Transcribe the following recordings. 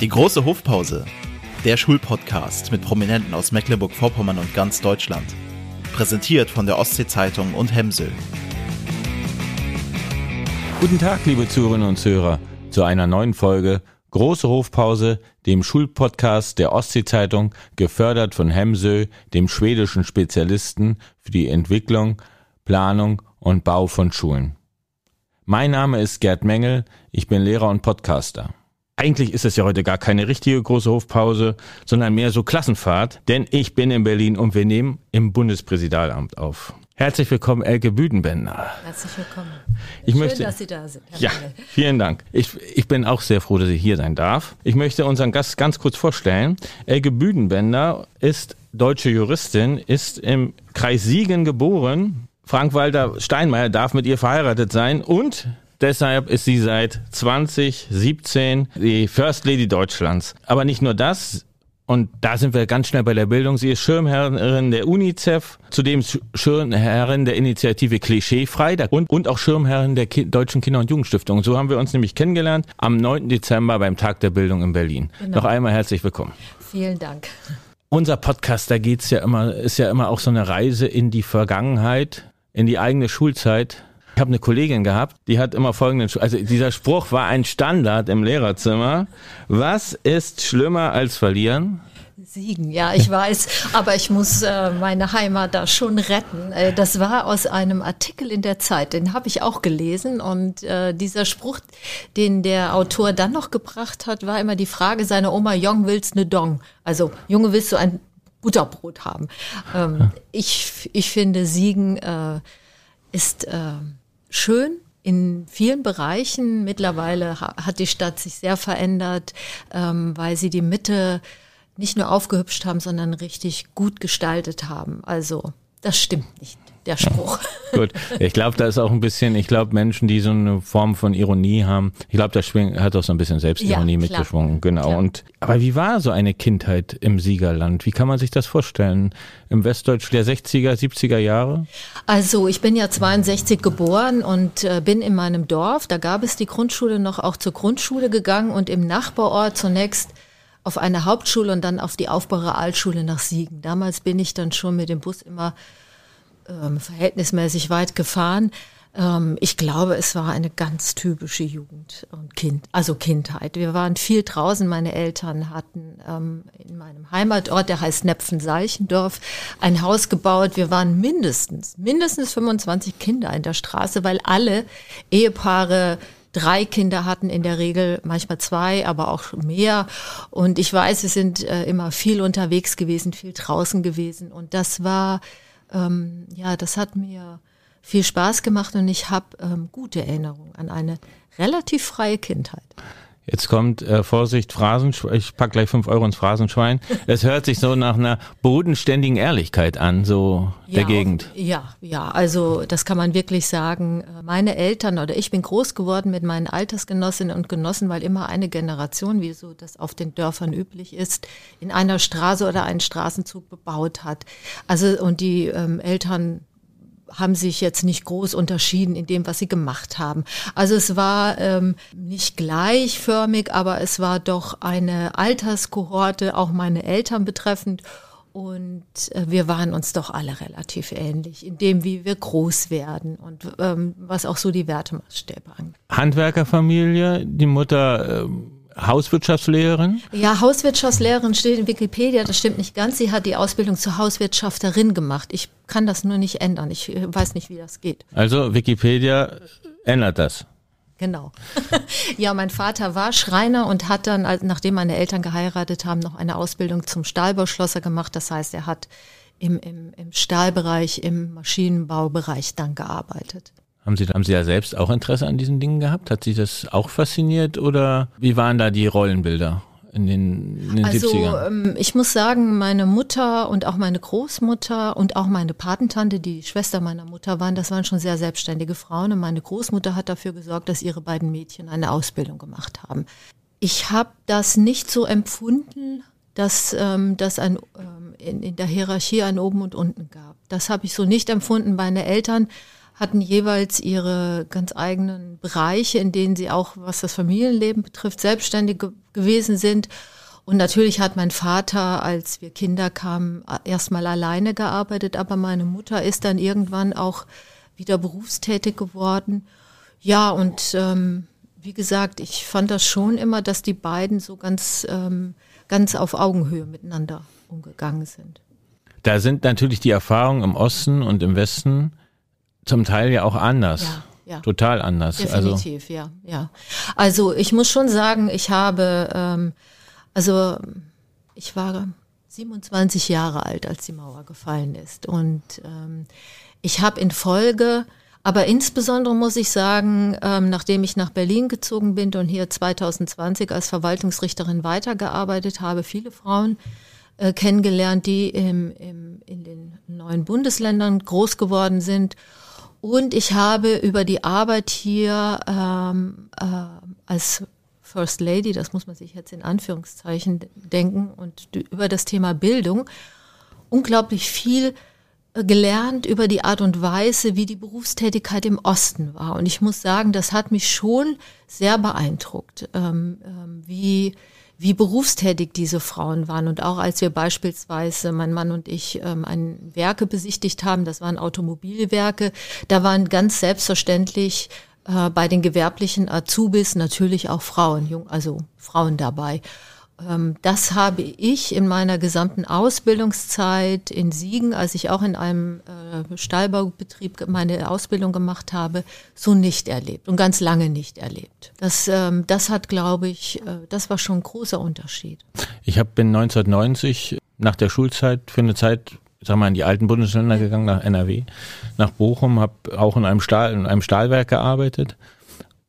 Die große Hofpause. Der Schulpodcast mit Prominenten aus Mecklenburg-Vorpommern und ganz Deutschland. Präsentiert von der Ostsee-Zeitung und Hemsel. Guten Tag, liebe Zuhörerinnen und Zuhörer, zu einer neuen Folge Große Hofpause, dem Schulpodcast der Ostsee-Zeitung, gefördert von Hemsö, dem schwedischen Spezialisten für die Entwicklung, Planung und Bau von Schulen. Mein Name ist Gerd Mengel, ich bin Lehrer und Podcaster. Eigentlich ist es ja heute gar keine richtige große Hofpause, sondern mehr so Klassenfahrt, denn ich bin in Berlin und wir nehmen im Bundespräsidialamt auf. Herzlich willkommen, Elke Büdenbender. Herzlich willkommen. Ich Schön, möchte, dass Sie da sind. Herr ja, Mengel. vielen Dank. Ich, ich bin auch sehr froh, dass ich hier sein darf. Ich möchte unseren Gast ganz kurz vorstellen. Elke Büdenbender ist deutsche Juristin, ist im Kreis Siegen geboren. Frank-Walter Steinmeier darf mit ihr verheiratet sein und Deshalb ist sie seit 2017 die First Lady Deutschlands. Aber nicht nur das, und da sind wir ganz schnell bei der Bildung. Sie ist Schirmherrin der UNICEF, zudem Schirmherrin der Initiative Klischeefrei und, und auch Schirmherrin der Ki Deutschen Kinder- und Jugendstiftung. So haben wir uns nämlich kennengelernt am 9. Dezember beim Tag der Bildung in Berlin. Genau. Noch einmal herzlich willkommen. Vielen Dank. Unser Podcast, da geht's ja immer, ist ja immer auch so eine Reise in die Vergangenheit, in die eigene Schulzeit. Ich habe eine Kollegin gehabt, die hat immer folgenden, Spruch- also dieser Spruch war ein Standard im Lehrerzimmer. Was ist schlimmer als verlieren? Siegen, ja, ich weiß, aber ich muss äh, meine Heimat da schon retten. Äh, das war aus einem Artikel in der Zeit, den habe ich auch gelesen und äh, dieser Spruch, den der Autor dann noch gebracht hat, war immer die Frage seiner Oma, Jong willst ne Dong? Also, Junge, willst du ein Butterbrot haben? Ähm, ich, ich finde, Siegen äh, ist äh, schön in vielen Bereichen. Mittlerweile ha- hat die Stadt sich sehr verändert, ähm, weil sie die Mitte nicht nur aufgehübscht haben, sondern richtig gut gestaltet haben. Also das stimmt nicht, der Spruch. Gut, ich glaube, da ist auch ein bisschen, ich glaube, Menschen, die so eine Form von Ironie haben, ich glaube, da schwing, hat auch so ein bisschen Selbstironie Ja, mitgeschwungen, genau. Klar. Und aber wie war so eine Kindheit im Siegerland? Wie kann man sich das vorstellen? Im Westdeutsch der 60er, 70er Jahre? Also ich bin ja 62 geboren und äh, bin in meinem Dorf, da gab es die Grundschule noch auch zur Grundschule gegangen und im Nachbarort zunächst auf eine Hauptschule und dann auf die Aufbaurealschule nach Siegen. Damals bin ich dann schon mit dem Bus immer ähm, verhältnismäßig weit gefahren. Ähm, ich glaube, es war eine ganz typische Jugend und Kind, also Kindheit. Wir waren viel draußen. Meine Eltern hatten ähm, in meinem Heimatort, der heißt Nepfen-Seichendorf, ein Haus gebaut. Wir waren mindestens, mindestens 25 Kinder in der Straße, weil alle Ehepaare drei Kinder hatten in der Regel, manchmal zwei, aber auch mehr. Und ich weiß, wir sind äh, immer viel unterwegs gewesen, viel draußen gewesen. Und das war, ähm, ja, das hat mir viel Spaß gemacht und ich habe ähm, gute Erinnerungen an eine relativ freie Kindheit. Jetzt kommt, äh, Vorsicht, Phrasenschwein, ich pack gleich fünf Euro ins Phrasenschwein. Es hört sich so nach einer bodenständigen Ehrlichkeit an, so der Ja, Gegend. auf- Ja, ja, also das kann man wirklich sagen. Meine Eltern oder ich bin groß geworden mit meinen Altersgenossinnen und Genossen, weil immer eine Generation, wie so das auf den Dörfern üblich ist, in einer Straße oder einen Straßenzug bebaut hat. Also und die ähm, Eltern haben sich jetzt nicht groß unterschieden in dem, was sie gemacht haben. Also es war ähm, nicht gleichförmig, aber es war doch eine Alterskohorte, auch meine Eltern betreffend. Und äh, wir waren uns doch alle relativ ähnlich, in dem, wie wir groß werden und ähm, was auch so die Wertemaßstäbe angeht. Handwerkerfamilie, die Mutter ähm, Hauswirtschaftslehrerin. Ja, Hauswirtschaftslehrerin steht in Wikipedia, das stimmt nicht ganz. Sie hat die Ausbildung zur Hauswirtschafterin gemacht. Ich kann das nur nicht ändern. Ich äh, weiß nicht, wie das geht. Also Wikipedia ändert das. Genau. ja, mein Vater war Schreiner und hat dann, nachdem meine Eltern geheiratet haben, noch eine Ausbildung zum Stahlbauschlosser gemacht. Das heißt, er hat im, im, im Stahlbereich, im Maschinenbaubereich dann gearbeitet. Haben Sie, haben Sie ja selbst auch Interesse an diesen Dingen gehabt? Hat Sie das auch fasziniert oder wie waren da die Rollenbilder in den, in den Also 70ern? ähm, ich muss sagen, meine Mutter und auch meine Großmutter und auch meine Patentante, die Schwester meiner Mutter waren, das waren schon sehr selbstständige Frauen. Und meine Großmutter hat dafür gesorgt, dass ihre beiden Mädchen eine Ausbildung gemacht haben. Ich habe das nicht so empfunden, dass ähm, dass ein, ähm, in, in der Hierarchie ein Oben und Unten gab. Das habe ich so nicht empfunden. Meine Eltern hatten jeweils ihre ganz eigenen Bereiche, in denen sie auch, was das Familienleben betrifft, selbstständig ge gewesen sind. Und natürlich hat mein Vater, als wir Kinder kamen, erstmal alleine gearbeitet, aber meine Mutter ist dann irgendwann auch wieder berufstätig geworden. Ja, und ähm, wie gesagt, ich fand das schon immer, dass die beiden so ganz, ähm, ganz auf Augenhöhe miteinander umgegangen sind. Da sind natürlich die Erfahrungen im Osten und im Westen zum Teil ja auch anders. Ja. Ja. Total anders. Also Definitiv, also. ja, ja. Also ich muss schon sagen, ich habe, ähm, also ich war 27 Jahre alt, als die Mauer gefallen ist. Und ähm, ich habe in Folge, aber insbesondere muss ich sagen, ähm, nachdem ich nach Berlin gezogen bin und hier 2020 als Verwaltungsrichterin weitergearbeitet habe, viele Frauen äh, kennengelernt, die im, im, in den neuen Bundesländern groß geworden sind. Und ich habe über die Arbeit hier ähm, äh, als First Lady, das muss man sich jetzt in Anführungszeichen denken, und über das Thema Bildung unglaublich viel äh, gelernt über die Art und Weise, wie die Berufstätigkeit im Osten war. Und ich muss sagen, das hat mich schon sehr beeindruckt, ähm, ähm, wie wie berufstätig diese Frauen waren. Und auch als wir beispielsweise, mein Mann und ich, ähm, ein Werke besichtigt haben, das waren Automobilwerke, da waren ganz selbstverständlich äh, bei den gewerblichen Azubis natürlich auch Frauen, jung, also Frauen dabei. Ähm, das habe ich in meiner gesamten Ausbildungszeit in Siegen, als ich auch in einem äh, Stahlbaubetrieb meine Ausbildung gemacht habe, so nicht erlebt und ganz lange nicht erlebt. Das, ähm, das hat, glaube ich, äh, das war schon ein großer Unterschied. Ich hab, bin 1990 nach der Schulzeit für eine Zeit sag mal, in die alten Bundesländer gegangen, nach NRW, nach Bochum, habe auch in einem, Stahl, in einem Stahlwerk gearbeitet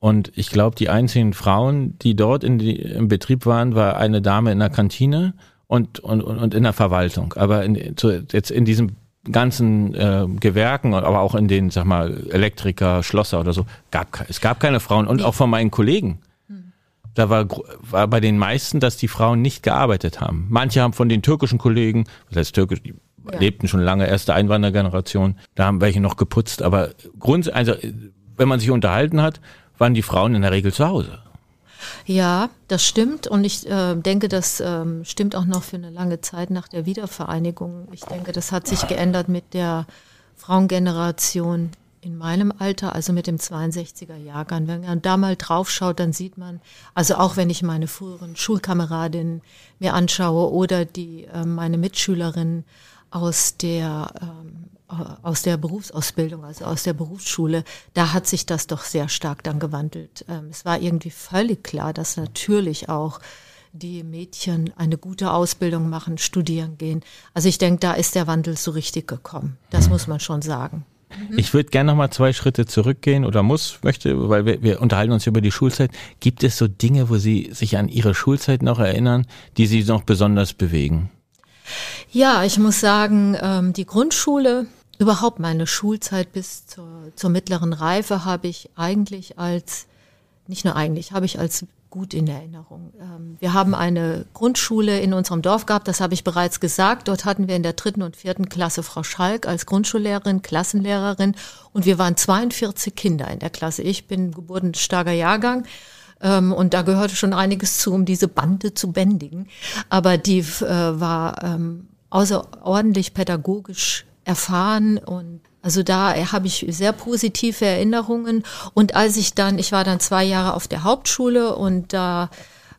und ich glaube, die einzigen Frauen, die dort in die, im Betrieb waren, war eine Dame in der Kantine und, und, und in der Verwaltung. Aber in, zu, jetzt in diesem ganzen äh, Gewerken, aber auch in den, sag mal, Elektriker, Schlosser oder so, gab es gab keine Frauen. Und auch von meinen Kollegen. Da war, war bei den meisten, dass die Frauen nicht gearbeitet haben. Manche haben von den türkischen Kollegen, das heißt türkisch, die ja. lebten schon lange, erste Einwandergeneration, da haben welche noch geputzt, aber Grund, also wenn man sich unterhalten hat, waren die Frauen in der Regel zu Hause. Ja, das stimmt und ich äh, denke, das ähm, stimmt auch noch für eine lange Zeit nach der Wiedervereinigung. Ich denke, das hat sich geändert mit der Frauengeneration in meinem Alter, also mit dem 62er Jahrgang. Wenn man da mal drauf schaut, dann sieht man, also auch wenn ich meine früheren Schulkameradinnen mir anschaue oder die äh, meine Mitschülerinnen aus der ähm, aus der Berufsausbildung, also aus der Berufsschule, da hat sich das doch sehr stark dann gewandelt. Ähm, es war irgendwie völlig klar, dass natürlich auch die Mädchen eine gute Ausbildung machen, studieren gehen. Also ich denke, da ist der Wandel so richtig gekommen. Das muss man schon sagen. Mhm. Ich würde gerne noch mal zwei Schritte zurückgehen oder muss, möchte, weil wir, wir unterhalten uns über die Schulzeit. Gibt es so Dinge, wo Sie sich an Ihre Schulzeit noch erinnern, die Sie noch besonders bewegen? Ja, ich muss sagen, ähm, die Grundschule, überhaupt meine Schulzeit bis zur, zur mittleren Reife habe ich eigentlich als, nicht nur eigentlich, habe ich als gut in Erinnerung. Ähm, wir haben eine Grundschule in unserem Dorf gehabt, das habe ich bereits gesagt. Dort hatten wir in der dritten und vierten Klasse Frau Schalk als Grundschullehrerin, Klassenlehrerin und wir waren 42 Kinder in der Klasse. Ich bin geburtenstarker Jahrgang ähm, und da gehörte schon einiges zu, um diese Bande zu bändigen. Aber die äh, war ähm, außerordentlich pädagogisch erfahren und also da habe ich sehr positive Erinnerungen. Und als ich dann, ich war dann zwei Jahre auf der Hauptschule und da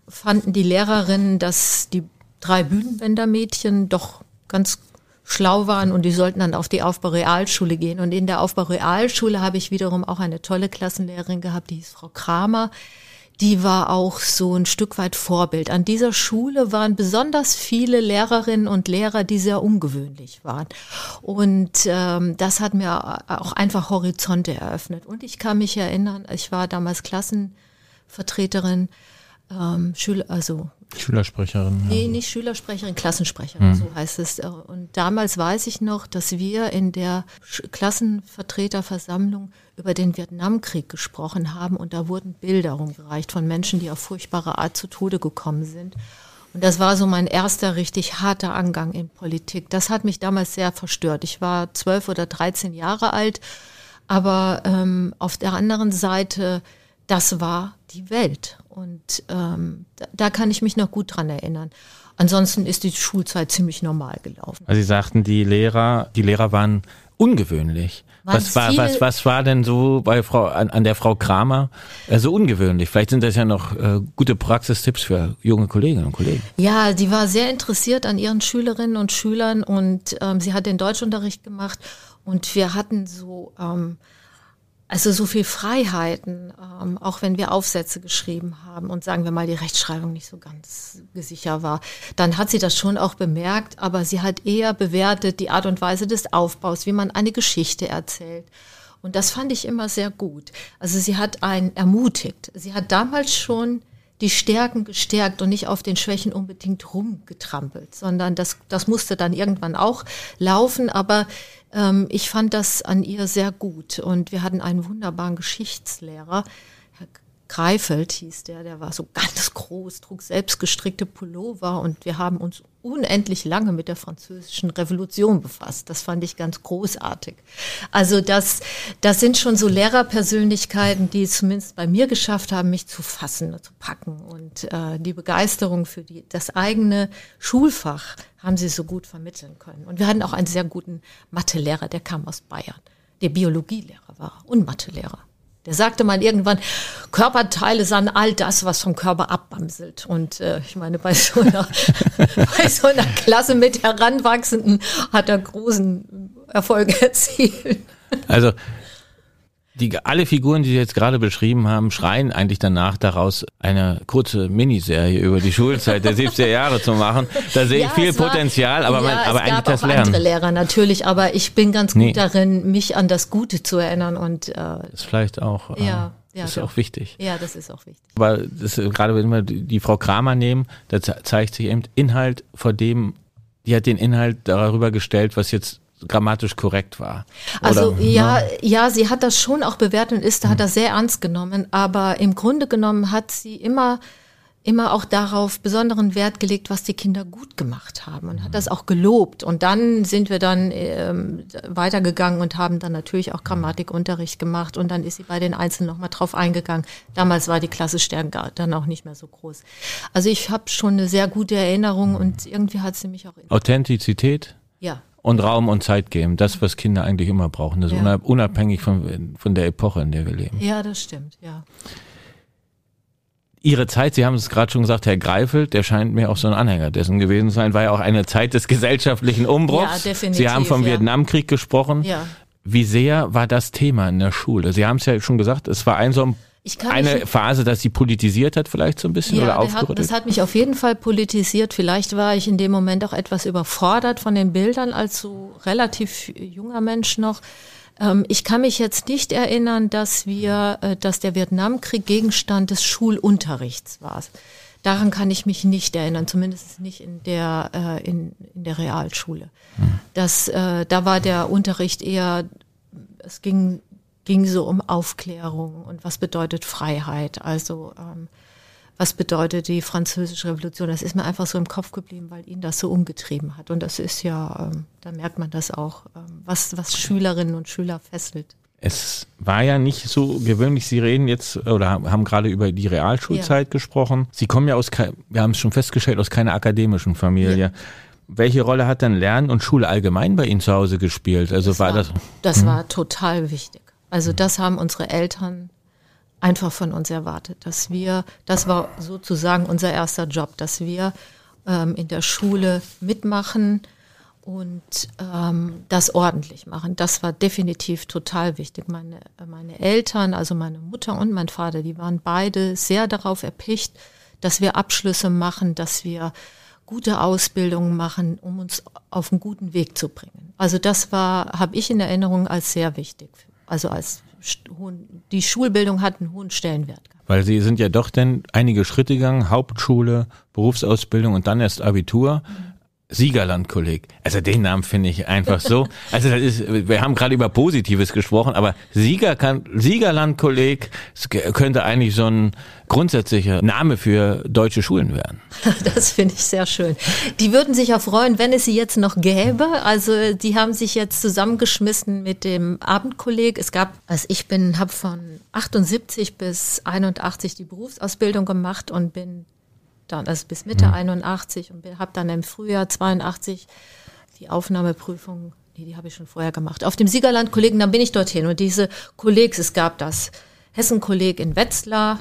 fanden die Lehrerinnen, dass die drei Bühnenbändermädchen doch ganz schlau waren und die sollten dann auf die Aufbaurealschule gehen. Und in der Aufbaurealschule habe ich wiederum auch eine tolle Klassenlehrerin gehabt, die hieß Frau Kramer die war auch so ein Stück weit Vorbild. An dieser Schule waren besonders viele Lehrerinnen und Lehrer, die sehr ungewöhnlich waren. Und ähm, das hat mir auch einfach Horizonte eröffnet. Und ich kann mich erinnern, ich war damals Klassenvertreterin, ähm, Schüler, also Schülersprecherin. Nee, nicht Schülersprecherin, Klassensprecherin, mhm. so heißt es. Und damals weiß ich noch, dass wir in der Klassenvertreterversammlung über den Vietnamkrieg gesprochen haben und da wurden Bilder rumgereicht von Menschen, die auf furchtbare Art zu Tode gekommen sind. Und das war so mein erster richtig harter Angang in Politik. Das hat mich damals sehr verstört. Ich war zwölf oder dreizehn Jahre alt Aber ähm, auf der anderen Seite, das war die Welt. Und ähm, da, da kann ich mich noch gut dran erinnern. Ansonsten ist die Schulzeit ziemlich normal gelaufen. Also Sie sagten, die Lehrer, die Lehrer waren ungewöhnlich. Was war, was, was war denn so bei Frau, an, an der Frau Kramer äh, so ungewöhnlich? Vielleicht sind das ja noch äh, gute Praxistipps für junge Kolleginnen und Kollegen. Ja, die war sehr interessiert an ihren Schülerinnen und Schülern und ähm, sie hat den Deutschunterricht gemacht und wir hatten so, ähm, also so viel Freiheiten, ähm, auch wenn wir Aufsätze geschrieben haben und sagen wir mal die Rechtschreibung nicht so ganz sicher war, dann hat sie das schon auch bemerkt, aber sie hat eher bewertet die Art und Weise des Aufbaus, wie man eine Geschichte erzählt. Und das fand ich immer sehr gut. Also sie hat einen ermutigt. Sie hat damals schon die Stärken gestärkt und nicht auf den Schwächen unbedingt rumgetrampelt, sondern das, das musste dann irgendwann auch laufen. Aber ich fand das an ihr sehr gut. Und wir hatten einen wunderbaren Geschichtslehrer, Greifeld hieß der, der war so ganz groß, trug selbst gestrickte Pullover und wir haben uns unendlich lange mit der französischen Revolution befasst. Das fand ich ganz großartig. Also das, das sind schon so Lehrerpersönlichkeiten, die es zumindest bei mir geschafft haben, mich zu fassen, zu packen. Und äh, die Begeisterung für die, das eigene Schulfach haben sie so gut vermitteln können. Und wir hatten auch einen sehr guten Mathelehrer, der kam aus Bayern. Der Biologielehrer war und Mathelehrer. Der sagte mal irgendwann, Körperteile sind all das, was vom Körper abbamselt. Und äh, ich meine, bei so, einer, bei so einer Klasse mit Heranwachsenden hat er großen Erfolg erzielt. Also die, alle Figuren, die Sie jetzt gerade beschrieben haben, schreien eigentlich danach daraus, eine kurze Miniserie über die Schulzeit der 70er Jahre zu machen. Da sehe ich viel war, Potenzial, aber, ja, man, aber eigentlich das Lernen. andere Lehrer natürlich, aber ich bin ganz gut nee. darin, mich an das Gute zu erinnern und äh, ist vielleicht auch. Äh, ja. Ja, ist doch. auch wichtig. Ja, das ist auch wichtig. Aber das, gerade wenn wir die Frau Kramer nehmen, da zeigt sich eben Inhalt, vor dem, die hat den Inhalt darüber gestellt, was jetzt grammatisch korrekt war. Also Oder, ja, ne? ja, sie hat das schon auch bewertet und ist, hat hm. das sehr ernst genommen, aber im Grunde genommen hat sie immer immer auch darauf besonderen Wert gelegt, was die Kinder gut gemacht haben und hat das auch gelobt. Und dann sind wir dann ähm, weitergegangen und haben dann natürlich auch Grammatikunterricht gemacht und dann ist sie bei den Einzelnen nochmal drauf eingegangen. Damals war die Klasse Stärke dann auch nicht mehr so groß. Also ich habe schon eine sehr gute Erinnerung und irgendwie hat sie mich auch... Authentizität? Ja und Raum und Zeit geben. Das, was Kinder eigentlich immer brauchen. Das ja. unabhängig von, von der Epoche, in der wir leben. Ja, das stimmt, ja. Ihre Zeit, Sie haben es gerade schon gesagt, Herr Greifeld, der scheint mir auch so ein Anhänger dessen gewesen zu sein, war ja auch eine Zeit des gesellschaftlichen Umbruchs. Ja, definitiv. Sie haben vom ja. Vietnamkrieg gesprochen. Ja. Wie sehr war das Thema in der Schule? Sie haben es ja schon gesagt, es war ein so ein eine Phase, dass sie politisiert hat vielleicht so ein bisschen ja, oder aufgerüttelt? das hat mich auf jeden Fall politisiert. Vielleicht war ich in dem Moment auch etwas überfordert von den Bildern als so relativ junger Mensch noch. Ähm, ich kann mich jetzt nicht erinnern, dass wir, äh, dass der Vietnamkrieg Gegenstand des Schulunterrichts war. Daran kann ich mich nicht erinnern, zumindest nicht in der, äh, in, in der Realschule. Hm. Das, äh, da war der Unterricht eher, es ging ging so um Aufklärung und was bedeutet Freiheit. Also ähm, was bedeutet die französische Revolution? Das ist mir einfach so im Kopf geblieben, weil ihn das so umgetrieben hat. Und das ist ja, ähm, da merkt man das auch, ähm, was, was Schülerinnen und Schüler fesselt. Es war ja nicht so gewöhnlich, Sie reden jetzt oder haben gerade über die Realschulzeit ja. gesprochen. Sie kommen ja aus, wir haben es schon festgestellt, aus keiner akademischen Familie. Ja. Welche Rolle hat dann Lernen und Schule allgemein bei Ihnen zu Hause gespielt? Also das war, war das? Das hm? war total wichtig. Also das haben unsere Eltern einfach von uns erwartet, dass wir, das war sozusagen unser erster Job, dass wir ähm, in der Schule mitmachen und ähm, das ordentlich machen. Das war definitiv total wichtig. Meine, meine Eltern, also meine Mutter und mein Vater, die waren beide sehr darauf erpicht, dass wir Abschlüsse machen, dass wir gute Ausbildungen machen, um uns auf einen guten Weg zu bringen. Also das war, habe ich in Erinnerung als sehr wichtig also als die Schulbildung hat einen hohen Stellenwert. Weil Sie sind ja doch denn einige Schritte gegangen, Hauptschule, Berufsausbildung und dann erst Abitur. Mhm. Siegerland-Kolleg. Also den Namen finde ich einfach so. Also das ist, wir haben gerade über Positives gesprochen, aber Sieger kann, Siegerland-Kolleg könnte eigentlich so ein grundsätzlicher Name für deutsche Schulen werden. Das finde ich sehr schön. Die würden sich auch freuen, wenn es sie jetzt noch gäbe. Also die haben sich jetzt zusammengeschmissen mit dem Abendkolleg. Es gab, also ich bin, habe von 78 bis 81 die Berufsausbildung gemacht und bin dann, also bis Mitte mhm. 81 und habe dann im Frühjahr 82 die Aufnahmeprüfung, nee, die habe ich schon vorher gemacht, auf dem Siegerland-Kollegen, dann bin ich dorthin und diese Kollegs, es gab das Hessen-Kolleg in Wetzlar,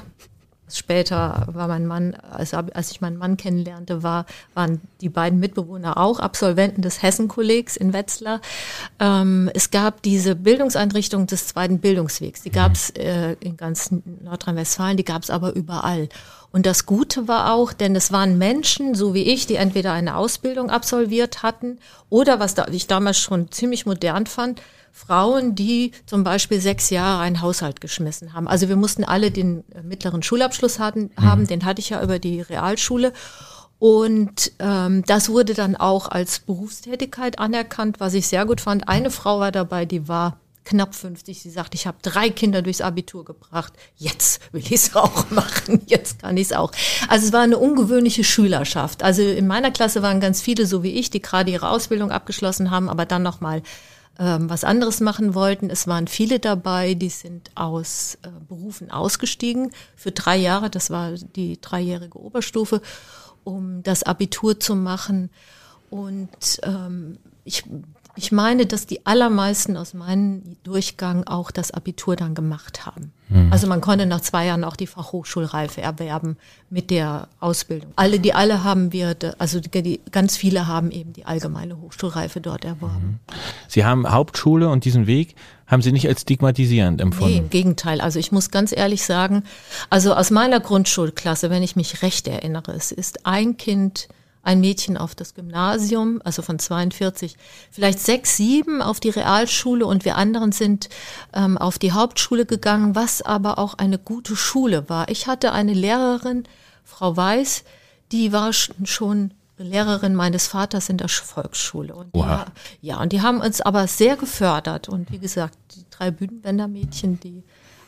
Später war mein Mann, also als ich meinen Mann kennenlernte, war, waren die beiden Mitbewohner auch Absolventen des Hessen-Kollegs in Wetzlar. Ähm, es gab diese Bildungseinrichtung des zweiten Bildungswegs. Die gab es äh, in ganz Nordrhein-Westfalen, die gab es aber überall. Und das Gute war auch, denn es waren Menschen, so wie ich, die entweder eine Ausbildung absolviert hatten oder, was da, ich damals schon ziemlich modern fand, Frauen, die zum Beispiel sechs Jahre einen Haushalt geschmissen haben. Also wir mussten alle den äh, mittleren Schulabschluss hatten, mhm. haben, den hatte ich ja über die Realschule. Und ähm, das wurde dann auch als Berufstätigkeit anerkannt, was ich sehr gut fand. Eine Frau war dabei, die war knapp 50. Sie sagt, ich habe drei Kinder durchs Abitur gebracht. Jetzt will ich es auch machen. Jetzt kann ich es auch. Also es war eine ungewöhnliche Schülerschaft. Also in meiner Klasse waren ganz viele so wie ich, die gerade ihre Ausbildung abgeschlossen haben, aber dann noch mal ähm, was anderes machen wollten. Es waren viele dabei, die sind aus äh, Berufen ausgestiegen für drei Jahre. Das war die dreijährige Oberstufe, um das Abitur zu machen. Und ähm, ich ich meine, dass die allermeisten aus meinem Durchgang auch das Abitur dann gemacht haben. Mhm. Also man konnte nach zwei Jahren auch die Fachhochschulreife erwerben mit der Ausbildung. Alle, die alle haben wir, also die, ganz viele haben eben die allgemeine Hochschulreife dort erworben. Mhm. Sie haben Hauptschule und diesen Weg haben Sie nicht als stigmatisierend empfunden? Nee, im Gegenteil. Also ich muss ganz ehrlich sagen, also aus meiner Grundschulklasse, wenn ich mich recht erinnere, es ist ein Kind ein Mädchen auf das Gymnasium, also von 42, vielleicht sechs, sieben auf die Realschule und wir anderen sind ähm, auf die Hauptschule gegangen, was aber auch eine gute Schule war. Ich hatte eine Lehrerin, Frau Weiß, die war schon Lehrerin meines Vaters in der Volksschule. Und die, ja, und die haben uns aber sehr gefördert. Und wie gesagt, die drei Bühnenbändermädchen, die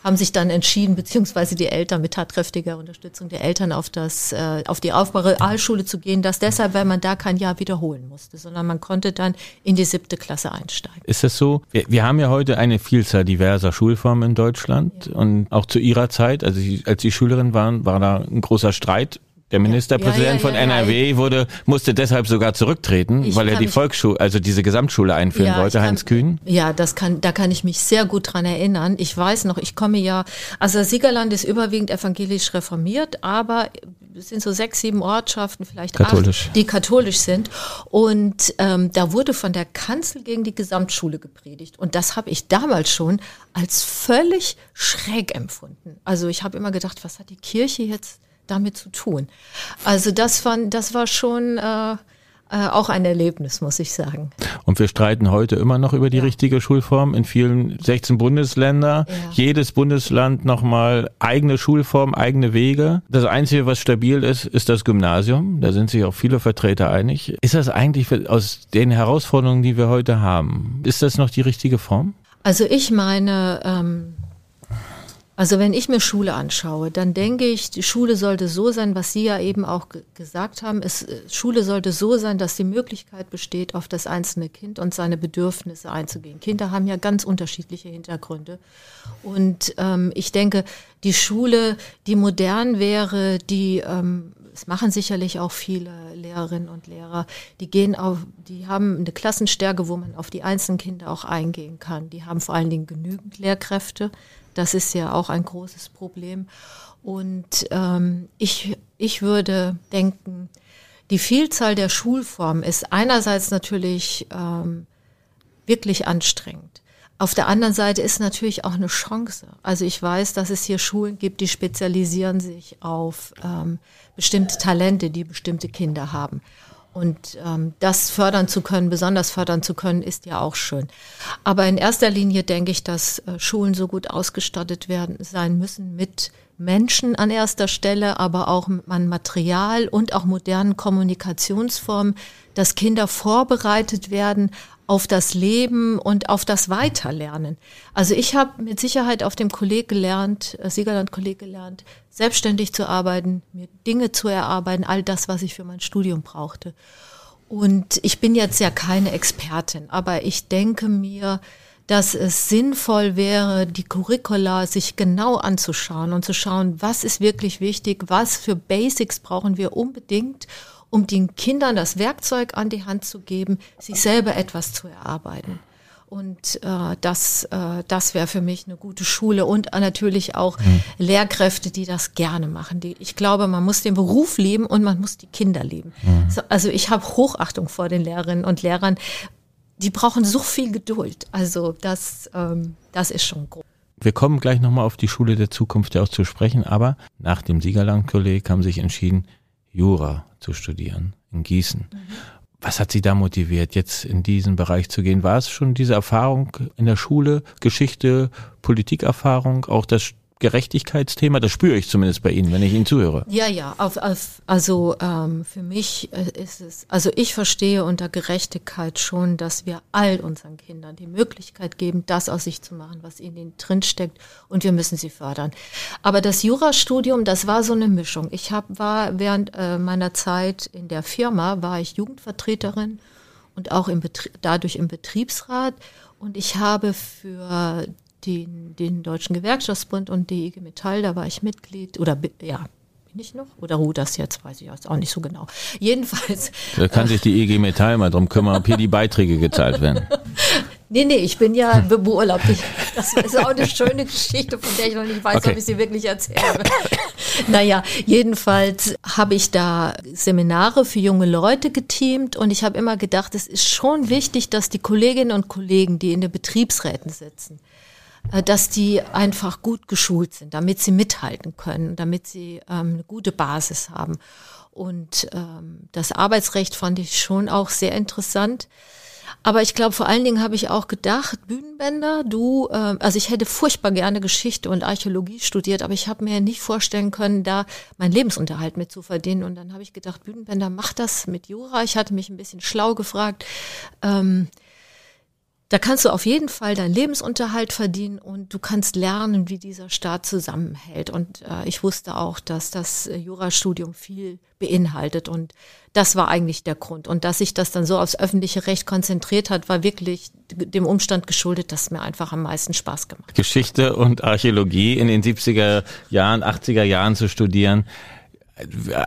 haben sich dann entschieden, beziehungsweise die Eltern mit tatkräftiger Unterstützung der Eltern auf das, äh, auf die aufbare Aalschule zu gehen. Das deshalb, weil man da kein Jahr wiederholen musste, sondern man konnte dann in die siebte Klasse einsteigen. Ist das so? Wir, wir haben ja heute eine Vielzahl diverser Schulformen in Deutschland ja. und auch zu Ihrer Zeit, also als Sie Schülerin waren, war da ein großer Streit der Ministerpräsident ja, ja, ja, von NRW wurde, musste deshalb sogar zurücktreten, ich weil er die Volksschule, also diese Gesamtschule einführen wollte, Heinz Kühn. Ja, das kann, da kann ich mich sehr gut dran erinnern. Ich weiß noch, ich komme ja, also Siegerland ist überwiegend evangelisch reformiert, aber es sind so sechs, sieben Ortschaften, vielleicht katholisch. acht, die katholisch sind. Und ähm, da wurde von der Kanzel gegen die Gesamtschule gepredigt. Und das habe ich damals schon als völlig schräg empfunden. Also ich habe immer gedacht, was hat die Kirche jetzt damit zu tun. Also das, fand, das war schon äh, äh, auch ein Erlebnis, muss ich sagen. Und wir streiten heute immer noch über die ja. richtige Schulform in vielen 16 Bundesländer. Ja. Jedes Bundesland nochmal eigene Schulform, eigene Wege. Das Einzige, was stabil ist, ist das Gymnasium. Da sind sich auch viele Vertreter einig. Ist das eigentlich aus den Herausforderungen, die wir heute haben, ist das noch die richtige Form? Also ich meine, ähm, also wenn ich mir Schule anschaue, dann denke ich, die Schule sollte so sein, was Sie ja eben auch gesagt haben, es, äh, Schule sollte so sein, dass die Möglichkeit besteht, auf das einzelne Kind und seine Bedürfnisse einzugehen. Kinder haben ja ganz unterschiedliche Hintergründe. Und ähm, ich denke, die Schule, die modern wäre, die ähm, es machen sicherlich auch viele Lehrerinnen und Lehrer, die gehen auf, die haben eine Klassenstärke, wo man auf die einzelnen Kinder auch eingehen kann. Die haben vor allen Dingen genügend Lehrkräfte. Das ist ja auch ein großes Problem. Und ähm, ich, ich würde denken, die Vielzahl der Schulformen ist einerseits natürlich ähm, wirklich anstrengend. Auf der anderen Seite ist natürlich auch eine Chance. Also ich weiß, dass es hier Schulen gibt, die spezialisieren sich auf ähm, bestimmte Talente, die bestimmte Kinder haben. Und ähm, das fördern zu können, besonders fördern zu können, ist ja auch schön. Aber in erster Linie denke ich, dass äh, Schulen so gut ausgestattet werden sein müssen mit Menschen an erster Stelle, aber auch an Material und auch modernen Kommunikationsformen, dass Kinder vorbereitet werden auf das Leben und auf das Weiterlernen. Also ich habe mit Sicherheit auf dem Kolleg gelernt, äh, Siegerland-Kolleg gelernt, selbstständig zu arbeiten, mir Dinge zu erarbeiten, all das, was ich für mein Studium brauchte. Und ich bin jetzt ja keine Expertin, aber ich denke mir, dass es sinnvoll wäre, die Curricula sich genau anzuschauen und zu schauen, was ist wirklich wichtig, was für Basics brauchen wir unbedingt, um den Kindern das Werkzeug an die Hand zu geben, sich selber etwas zu erarbeiten. Und äh, das, äh, das wäre für mich eine gute Schule und natürlich auch mhm. Lehrkräfte, die das gerne machen. Die, ich glaube, man muss den Beruf lieben und man muss die Kinder lieben. Mhm. So, also ich habe Hochachtung vor den Lehrerinnen und Lehrern. Die brauchen so viel Geduld. Also das, ähm, das ist schon groß. Wir kommen gleich nochmal auf die Schule der Zukunft ja auch zu sprechen, aber nach dem Siegerland-Kolleg haben sich entschieden, Jura zu studieren in Gießen. Mhm. Was hat Sie da motiviert, jetzt in diesen Bereich zu gehen? War es schon diese Erfahrung in der Schule, Geschichte, Politikerfahrung, auch das Gerechtigkeitsthema? Das spüre ich zumindest bei Ihnen, wenn ich Ihnen zuhöre. Ja, ja. Auf, auf, also ähm, für mich äh, ist es, also ich verstehe unter Gerechtigkeit schon, dass wir all unseren Kindern die Möglichkeit geben, das aus sich zu machen, was in ihnen drinsteckt, und wir müssen sie fördern. Aber das Jurastudium, das war so eine Mischung. Ich hab, war während äh, meiner Zeit in der Firma war ich Jugendvertreterin und auch im Betrie dadurch im Betriebsrat. Und ich habe für den, den Deutschen Gewerkschaftsbund und die IG Metall, da war ich Mitglied, oder ja, bin ich noch? Oder ruht das jetzt? Weiß ich jetzt auch nicht so genau. Jedenfalls. Da kann sich die IG Metall mal drum kümmern, ob hier die Beiträge gezahlt werden. Nee, nee, ich bin ja beurlaubt. Das ist auch eine schöne Geschichte, von der ich noch nicht weiß, okay. ob ich sie wirklich erzähle. naja, jedenfalls habe ich da Seminare für junge Leute geteamt und ich habe immer gedacht, es ist schon wichtig, dass die Kolleginnen und Kollegen, die in den Betriebsräten sitzen, äh, dass die einfach gut geschult sind, damit sie mithalten können, damit sie ähm, eine gute Basis haben. Und ähm, das Arbeitsrecht fand ich schon auch sehr interessant. Aber ich glaube, vor allen Dingen habe ich auch gedacht, Bühnenbänder, du, äh, also ich hätte furchtbar gerne Geschichte und Archäologie studiert, aber ich habe mir nicht vorstellen können, da meinen Lebensunterhalt mit zu verdienen. Und dann habe ich gedacht, Bühnenbänder, mach das mit Jura. Ich hatte mich ein bisschen schlau gefragt. Ähm, da kannst du auf jeden Fall deinen Lebensunterhalt verdienen und du kannst lernen, wie dieser Staat zusammenhält. Und äh, ich wusste auch, dass das äh, Jurastudium viel beinhaltet und das war eigentlich der Grund. Und dass sich das dann so aufs öffentliche Recht konzentriert hat, war wirklich dem Umstand geschuldet, dass mir einfach am meisten Spaß gemacht. Geschichte und Archäologie in den 70er Jahren, 80er Jahren zu studieren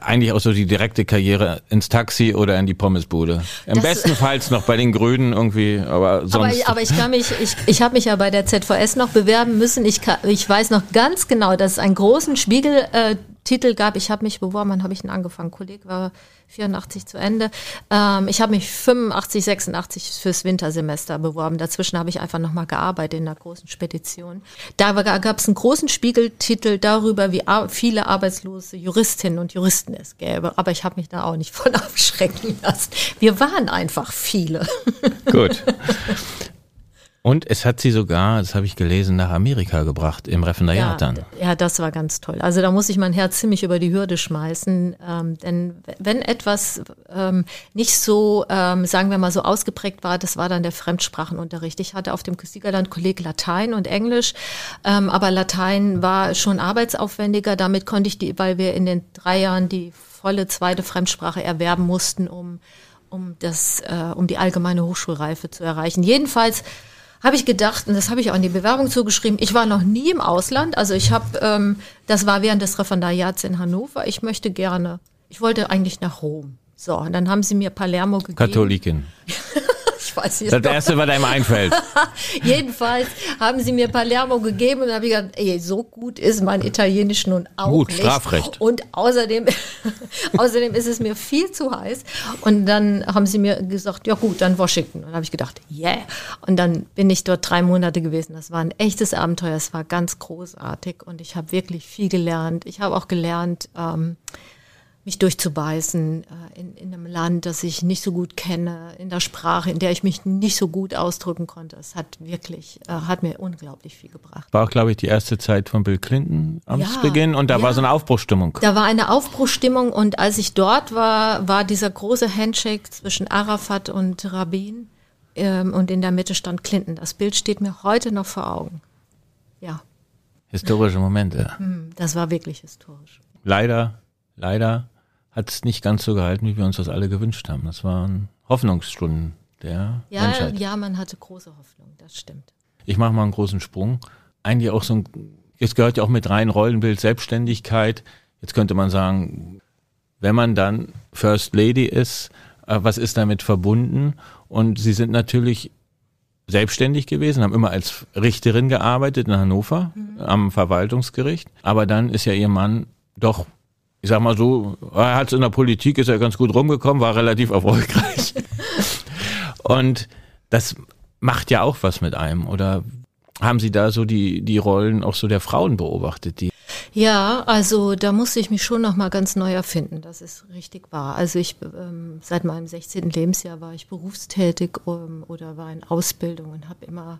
eigentlich auch so die direkte Karriere ins Taxi oder in die Pommesbude. Im bestenfalls noch bei den Grünen irgendwie, aber sonst. Aber, aber ich kann mich, ich, ich habe mich ja bei der ZVS noch bewerben müssen. Ich, kann, ich weiß noch ganz genau, dass es einen großen Spiegel äh, Titel gab. Ich habe mich beworben, wann habe ich denn angefangen? Kollege war 84 zu Ende. Ähm, ich habe mich 85, 86 fürs Wintersemester beworben. Dazwischen habe ich einfach nochmal gearbeitet in der großen Spedition. Da gab es einen großen Spiegeltitel darüber, wie viele arbeitslose Juristinnen und Juristen es gäbe. Aber ich habe mich da auch nicht von abschrecken lassen. Wir waren einfach viele. Gut. Und es hat sie sogar, das habe ich gelesen, nach Amerika gebracht, im Referendariat ja, dann. Ja, das war ganz toll. Also da muss ich mein Herz ziemlich über die Hürde schmeißen. Ähm, denn wenn etwas ähm, nicht so, ähm, sagen wir mal, so ausgeprägt war, das war dann der Fremdsprachenunterricht. Ich hatte auf dem Siegerland Kolleg Latein und Englisch, ähm, aber Latein war schon arbeitsaufwendiger. Damit konnte ich die, weil wir in den drei Jahren die volle zweite Fremdsprache erwerben mussten, um um das, äh, um die allgemeine Hochschulreife zu erreichen. Jedenfalls habe ich gedacht, und das habe ich auch in die Bewerbung zugeschrieben, ich war noch nie im Ausland. Also ich habe, ähm, das war während des Referendariats in Hannover. Ich möchte gerne, ich wollte eigentlich nach Rom. So, und dann haben sie mir Palermo gegeben. Katholikin. ich weiß nicht. Das erste, was einem einfällt. Jedenfalls haben sie mir Palermo gegeben und habe ich gedacht, ey, so gut ist mein Italienisch nun auch gut, nicht. Strafrecht. Und außerdem, außerdem ist es mir viel zu heiß. Und dann haben sie mir gesagt, ja gut, dann Washington. Und dann habe ich gedacht, yeah. Und dann bin ich dort drei Monate gewesen. Das war ein echtes Abenteuer. Es war ganz großartig und ich habe wirklich viel gelernt. Ich habe auch gelernt, ähm, mich durchzubeißen äh, in, in einem Land, das ich nicht so gut kenne, in der Sprache, in der ich mich nicht so gut ausdrücken konnte. Es hat wirklich, äh, hat mir unglaublich viel gebracht. War auch, glaube ich, die erste Zeit von Bill Clinton Amtsbeginn ja, und da ja. war so eine Aufbruchstimmung. Da war eine Aufbruchstimmung und als ich dort war, war dieser große Handshake zwischen Arafat und Rabin ähm, und in der Mitte stand Clinton. Das Bild steht mir heute noch vor Augen. Ja. Historische Momente. Hm, das war wirklich historisch. Leider, leider hat es nicht ganz so gehalten, wie wir uns das alle gewünscht haben. Das waren Hoffnungsstunden der ja, Menschheit. Ja, man hatte große Hoffnung, das stimmt. Ich mache mal einen großen Sprung. Eigentlich auch so ein, jetzt gehört ja auch mit rein Rollenbild, Selbstständigkeit. Jetzt könnte man sagen, wenn man dann First Lady ist, äh, was ist damit verbunden? Und Sie sind natürlich selbstständig gewesen, haben immer als Richterin gearbeitet in Hannover mhm. am Verwaltungsgericht. Aber dann ist ja Ihr Mann doch ich sag mal so, er hat es in der Politik, ist er ganz gut rumgekommen, war relativ erfolgreich. Und das macht ja auch was mit einem. Oder haben Sie da so die, die Rollen auch so der Frauen beobachtet, die ja, also da musste ich mich schon noch mal ganz neu erfinden. Das ist richtig wahr. Also ich ähm, seit meinem 16. Lebensjahr war ich berufstätig ähm, oder war in Ausbildung und habe immer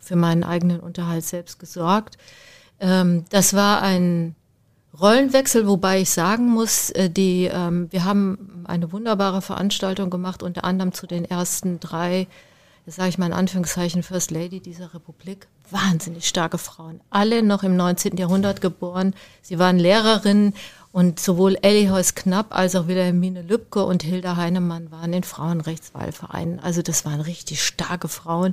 für meinen eigenen Unterhalt selbst gesorgt. Ähm, das war ein Rollenwechsel, wobei ich sagen muss, äh, die, ähm, wir haben eine wunderbare Veranstaltung gemacht, unter anderem zu den ersten drei, sage ich mal in Anführungszeichen, First Lady dieser Republik. Wahnsinnig starke Frauen, alle noch im 19. Jahrhundert geboren. Sie waren Lehrerinnen und sowohl Ellie Heuss Knapp als auch Wilhelmine Lübcke und Hilda Heinemann waren in Frauenrechtswahlvereinen. Also das waren richtig starke Frauen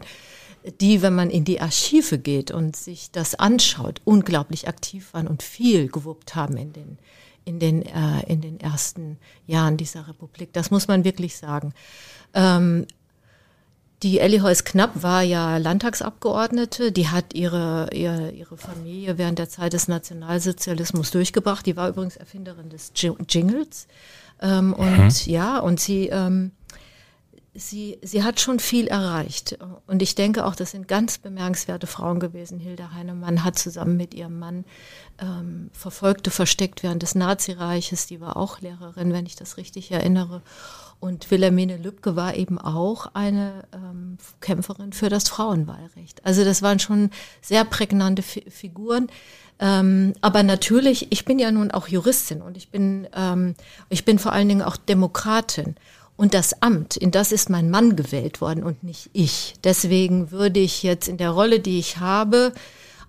die, wenn man in die Archive geht und sich das anschaut, unglaublich aktiv waren und viel gewuppt haben in den, in den, äh, in den ersten Jahren dieser Republik. Das muss man wirklich sagen. Ähm, die Elli Heuss Knapp war ja Landtagsabgeordnete. Die hat ihre, ihre, ihre Familie während der Zeit des Nationalsozialismus durchgebracht. Die war übrigens Erfinderin des Jingles. Ähm, und mhm. ja, und sie ähm, sie, sie hat schon viel erreicht. Und ich denke auch, das sind ganz bemerkenswerte Frauen gewesen. Hilda Heinemann hat zusammen mit ihrem Mann ähm, Verfolgte versteckt während des Nazireiches. Die war auch Lehrerin, wenn ich das richtig erinnere. Und Wilhelmine Lübcke war eben auch eine ähm, Kämpferin für das Frauenwahlrecht. Also das waren schon sehr prägnante Fi Figuren. Ähm, aber natürlich, ich bin ja nun auch Juristin und ich bin, ähm, ich bin vor allen Dingen auch Demokratin. Und das Amt, in das ist mein Mann gewählt worden und nicht ich. Deswegen würde ich jetzt in der Rolle, die ich habe,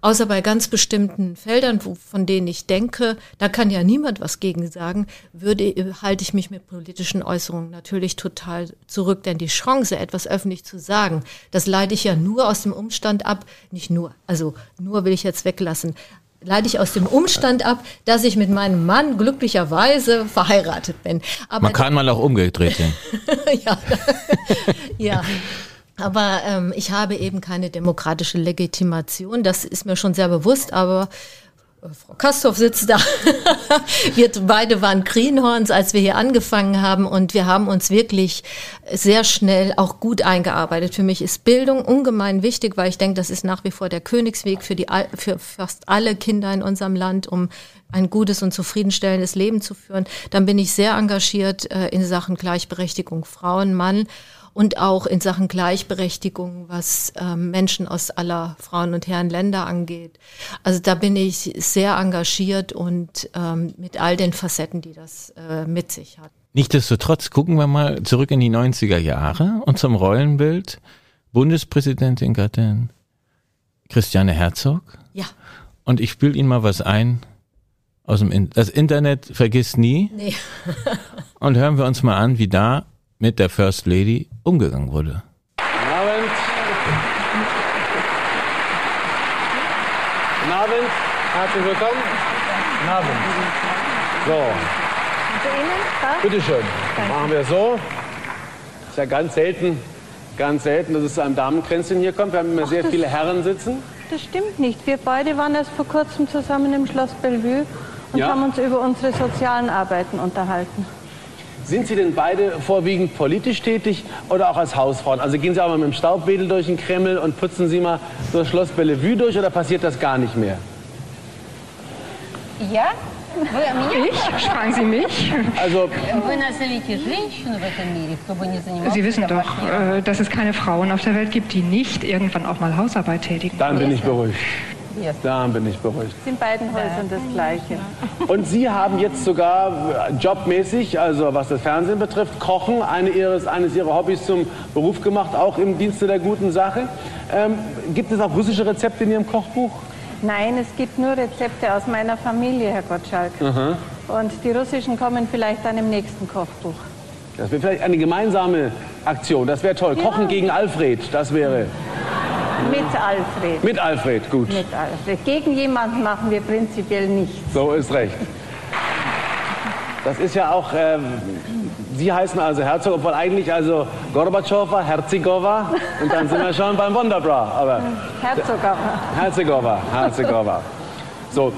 außer bei ganz bestimmten Feldern, wo, von denen ich denke, da kann ja niemand was gegen sagen, würde, halte ich mich mit politischen Äußerungen natürlich total zurück. Denn die Chance, etwas öffentlich zu sagen, das leite ich ja nur aus dem Umstand ab, nicht nur, also nur will ich jetzt weglassen, leite ich aus dem Umstand ab, dass ich mit meinem Mann glücklicherweise verheiratet bin. Aber Man kann mal auch umgedreht sehen. ja, ja. Aber ähm, ich habe eben keine demokratische Legitimation. Das ist mir schon sehr bewusst. Aber Frau Kastorf sitzt da. wir beide waren Greenhorns, als wir hier angefangen haben und wir haben uns wirklich sehr schnell auch gut eingearbeitet. Für mich ist Bildung ungemein wichtig, weil ich denke, das ist nach wie vor der Königsweg für, die, für fast alle Kinder in unserem Land, um ein gutes und zufriedenstellendes Leben zu führen. Dann bin ich sehr engagiert äh, in Sachen Gleichberechtigung Frauen, Mann und auch in Sachen Gleichberechtigung, was ähm, Menschen aus aller Frauen und Herren Länder angeht. Also da bin ich sehr engagiert und ähm, mit all den Facetten, die das äh, mit sich hat. Nichtsdestotrotz gucken wir mal zurück in die 90er Jahre und zum Rollenbild. Bundespräsidentin Gattin Christiane Herzog. Ja. Und ich spiele Ihnen mal was ein aus dem In das Internet vergisst nie. Nee. und hören wir uns mal an, wie da mit der First Lady umgegangen wurde. Guten Abend. Guten Abend. Herzlich willkommen. Guten Abend. So. Bitte schön. Machen wir so. Ist ja ganz selten, ganz selten, dass es zu einem Damenkränzchen hier kommt. Wir haben immer Ach, sehr viele Herren sitzen. Das stimmt nicht. Wir beide waren erst vor kurzem zusammen im Schloss Bellevue und ja. haben uns über unsere sozialen Arbeiten unterhalten. Sind Sie denn beide vorwiegend politisch tätig oder auch als Hausfrauen? Also gehen Sie auch mal mit dem Staubbedel durch den Kreml und putzen Sie mal das Schloss Bellevue durch oder passiert das gar nicht mehr? Ja, Ich? Fragen Sie mich? Also, Sie wissen doch, äh, dass es keine Frauen auf der Welt gibt, die nicht irgendwann auch mal Hausarbeit tätigen. dann bin ich beruhigt. Dann bin ich beruhigt. In beiden Häusern das Gleiche. Und Sie haben jetzt sogar äh, jobmäßig, also was das Fernsehen betrifft, Kochen, eine ihres, eines Ihrer Hobbys zum Beruf gemacht, auch im Dienste der guten Sache. Ähm, gibt es auch russische Rezepte in Ihrem Kochbuch? Nein, es gibt nur Rezepte aus meiner Familie, Herr Gottschalk. Und die russischen kommen vielleicht dann im nächsten Kochbuch. Das wäre vielleicht eine gemeinsame Aktion. Das wäre toll. Kochen gegen Alfred, das wäre. Mit Alfred. Mit Alfred, gut. Mit Alfred. Gegen jemanden machen wir prinzipiell nichts. So ist recht. Das ist ja auch, ähm, Sie heißen also Herzog, obwohl eigentlich also Gorbatschow war, Herzigova und dann sind wir schon beim Wonderbra. Aber Herzog aber. Herzigova, Herzigova. So,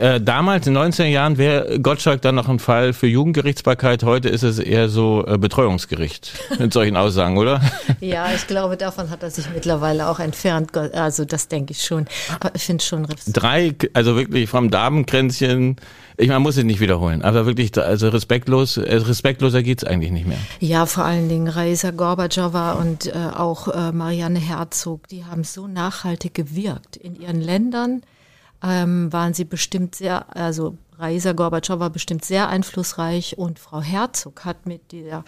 Äh, damals in den 90er Jahren wäre Gottschalk dann noch ein Fall für Jugendgerichtsbarkeit. Heute ist es eher so äh, Betreuungsgericht mit solchen Aussagen, oder? Ja, ich glaube, davon hat er sich mittlerweile auch entfernt. Also das denke ich schon. Aber ich finde schon Drei, also wirklich vom Damenkränzchen. Ich man muss es nicht wiederholen, aber wirklich, also respektlos, äh, respektloser geht's eigentlich nicht mehr. Ja, vor allen Dingen Raisa Gorbatschowa und äh, auch äh, Marianne Herzog, die haben so nachhaltig gewirkt. In ihren Ländern ähm, waren sie bestimmt sehr, also Raisa Gorbatschow war bestimmt sehr einflussreich und Frau Herzog hat mit der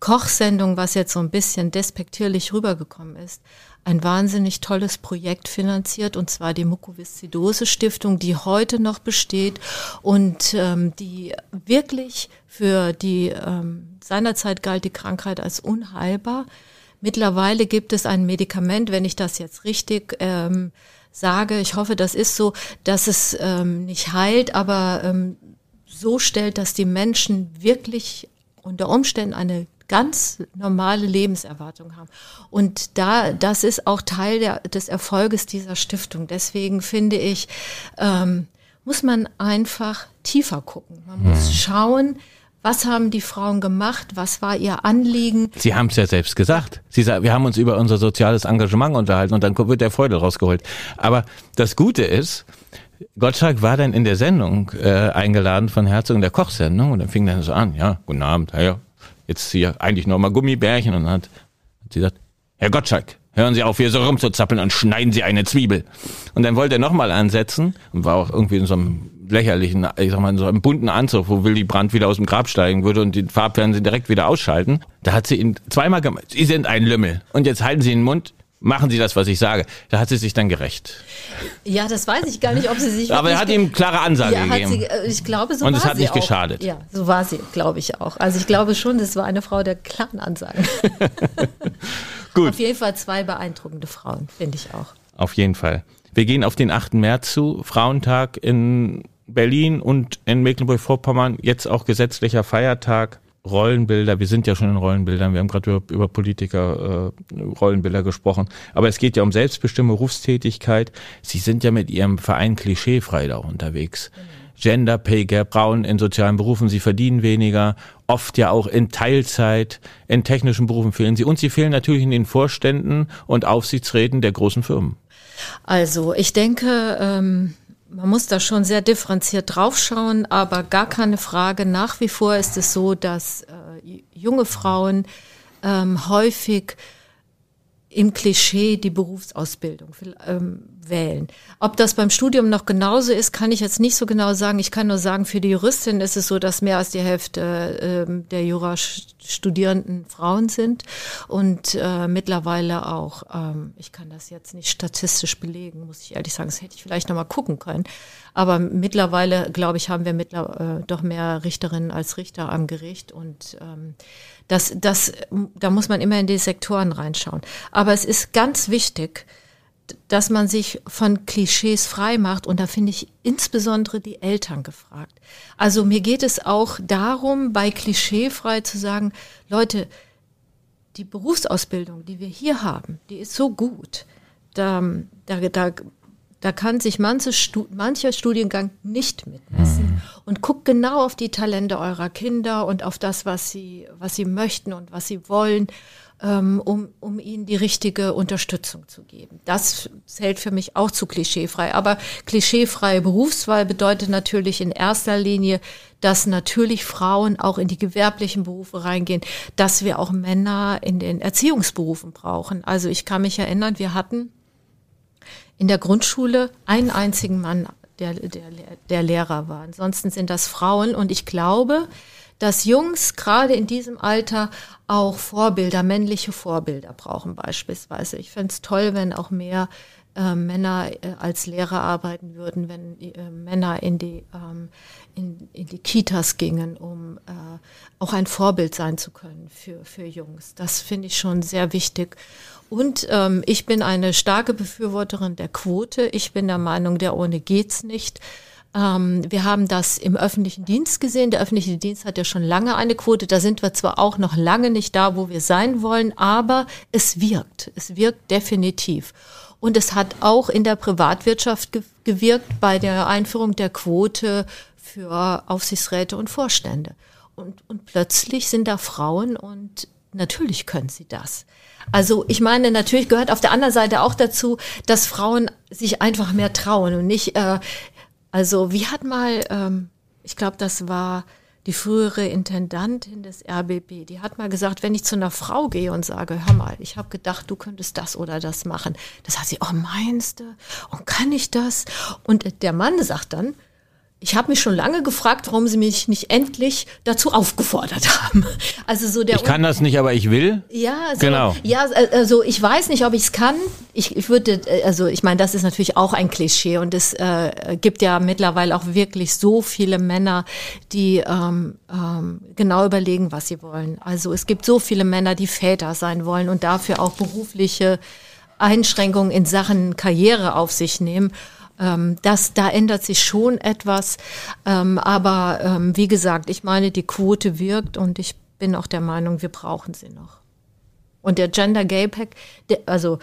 Kochsendung, was jetzt so ein bisschen despektierlich rübergekommen ist, ein wahnsinnig tolles Projekt finanziert, und zwar die Mukoviszidose Stiftung, die heute noch besteht und ähm, die wirklich für die ähm, seinerzeit galt die Krankheit als unheilbar. Mittlerweile gibt es ein Medikament, wenn ich das jetzt richtig ähm, sage, ich hoffe, das ist so, dass es ähm, nicht heilt, aber ähm, so stellt, dass die Menschen wirklich unter Umständen eine ganz normale Lebenserwartung haben. Und da, das ist auch Teil der, des Erfolges dieser Stiftung. Deswegen finde ich, ähm, muss man einfach tiefer gucken. Man muss schauen, was haben die Frauen gemacht? Was war ihr Anliegen? Sie haben es ja selbst gesagt. Sie sagen, wir haben uns über unser soziales Engagement unterhalten und dann wird der Freude rausgeholt. Aber das Gute ist, Gottschalk war dann in der Sendung äh, eingeladen von Herzog in der Kochsendung und dann fing dann so an, ja, guten Abend, ja, jetzt hier eigentlich noch mal Gummibärchen und dann hat, hat sie gesagt, Herr Gottschalk, hören Sie auf, hier so rumzuzappeln und schneiden Sie eine Zwiebel. Und dann wollte er nochmal ansetzen und war auch irgendwie in so einem lächerlichen, ich sag mal, in so einem bunten Anzug, wo Willy Brandt wieder aus dem Grab steigen würde und die Farbfernsehen direkt wieder ausschalten. Da hat sie ihn zweimal gemacht, Sie sind ein Lümmel. Und jetzt halten Sie den Mund, machen Sie das, was ich sage. Da hat sie sich dann gerecht. Ja, das weiß ich gar nicht, ob sie sich. Aber er hat ihm klare Ansage ja, gegeben. sie, äh, ich glaube, so Und war es hat sie nicht auch. geschadet. Ja, so war sie, glaube ich auch. Also ich glaube schon, das war eine Frau der klaren Ansagen. Gut. Auf jeden Fall zwei beeindruckende Frauen, finde ich auch. Auf jeden Fall. Wir gehen auf den 8. März zu, Frauentag in Berlin und in Mecklenburg-Vorpommern, jetzt auch gesetzlicher Feiertag. Rollenbilder, wir sind ja schon in Rollenbildern, wir haben gerade über, über Politiker äh, Rollenbilder gesprochen, aber es geht ja um selbstbestimmte Berufstätigkeit. Sie sind ja mit Ihrem Verein klischeefrei da unterwegs. Gender Pay Gap, Frauen in sozialen Berufen, sie verdienen weniger, oft ja auch in Teilzeit, in technischen Berufen fehlen sie und sie fehlen natürlich in den Vorständen und Aufsichtsräten der großen Firmen. Also ich denke, ähm, man muss da schon sehr differenziert draufschauen, aber gar keine Frage. Nach wie vor ist es so, dass äh, junge Frauen ähm, häufig im Klischee die Berufsausbildung ähm, wählen. Ob das beim Studium noch genauso ist, kann ich jetzt nicht so genau sagen. Ich kann nur sagen, für die Juristin ist es so, dass mehr als die Hälfte ähm, der Jurastudierenden Frauen sind und äh, mittlerweile auch, ähm, ich kann das jetzt nicht statistisch belegen, muss ich ehrlich sagen, das hätte ich vielleicht noch mal gucken können. Aber mittlerweile, glaube ich, haben wir mittler, äh, doch mehr Richterinnen als Richter am Gericht und ähm, das, das, da muss man immer in die Sektoren reinschauen. Aber es ist ganz wichtig, dass man sich von Klischees frei macht. Und da finde ich insbesondere die Eltern gefragt. Also mir geht es auch darum, bei Klischeefrei zu sagen, Leute, die Berufsausbildung, die wir hier haben, die ist so gut. Da, da, da Da kann sich manche Stu mancher Studiengang nicht mitmessen mhm. und guckt genau auf die Talente eurer Kinder und auf das, was sie, was sie möchten und was sie wollen ähm, um, um ihnen die richtige Unterstützung zu geben. Das zählt für mich auch zu klischeefrei. Aber klischeefreie Berufswahl bedeutet natürlich in erster Linie, dass natürlich Frauen auch in die gewerblichen Berufe reingehen, dass wir auch Männer in den Erziehungsberufen brauchen. Also ich kann mich erinnern, wir hatten in der Grundschule einen einzigen Mann, der, der, der Lehrer war. Ansonsten sind das Frauen und ich glaube, dass Jungs gerade in diesem Alter auch Vorbilder, männliche Vorbilder brauchen beispielsweise. Ich fände es toll, wenn auch mehr äh, Männer äh, als Lehrer arbeiten würden, wenn äh, Männer in die, ähm, in, in die Kitas gingen, um äh, auch ein Vorbild sein zu können für, für Jungs. Das finde ich schon sehr wichtig. Und ähm, ich bin eine starke Befürworterin der Quote. Ich bin der Meinung, der ohne geht's nicht. Ähm, wir haben das im öffentlichen Dienst gesehen. Der öffentliche Dienst hat ja schon lange eine Quote. Da sind wir zwar auch noch lange nicht da, wo wir sein wollen, aber es wirkt. Es wirkt definitiv. Und es hat auch in der Privatwirtschaft ge gewirkt bei der Einführung der Quote für Aufsichtsräte und Vorstände. Und, und plötzlich sind da Frauen und natürlich können sie das. Also ich meine, natürlich gehört auf der anderen Seite auch dazu, dass Frauen sich einfach mehr trauen und nicht äh, also wie hat mal, ähm, ich glaube, das war die frühere Intendantin des RBB, die hat mal gesagt, wenn ich zu einer Frau gehe und sage, hör mal, ich habe gedacht, du könntest das oder das machen, das hat sie, oh meinst du, und kann ich das? Und der Mann sagt dann, ich habe mich schon lange gefragt, warum sie mich nicht endlich dazu aufgefordert haben. Also so der Ich kann das nicht, aber ich will. Ja, so, genau. Ja, also ich weiß nicht, ob ich es kann. Ich, ich würde, also ich meine, das ist natürlich auch ein Klischee und es äh, gibt ja mittlerweile auch wirklich so viele Männer, die ähm, ähm, genau überlegen, was sie wollen. Also es gibt so viele Männer, die Väter sein wollen und dafür auch berufliche Einschränkungen in Sachen Karriere auf sich nehmen. Ähm, das, da ändert sich schon etwas. Ähm, aber ähm, wie gesagt, ich meine, die Quote wirkt und ich bin auch der Meinung, wir brauchen sie noch. Und der Gender Gay Pack, der, also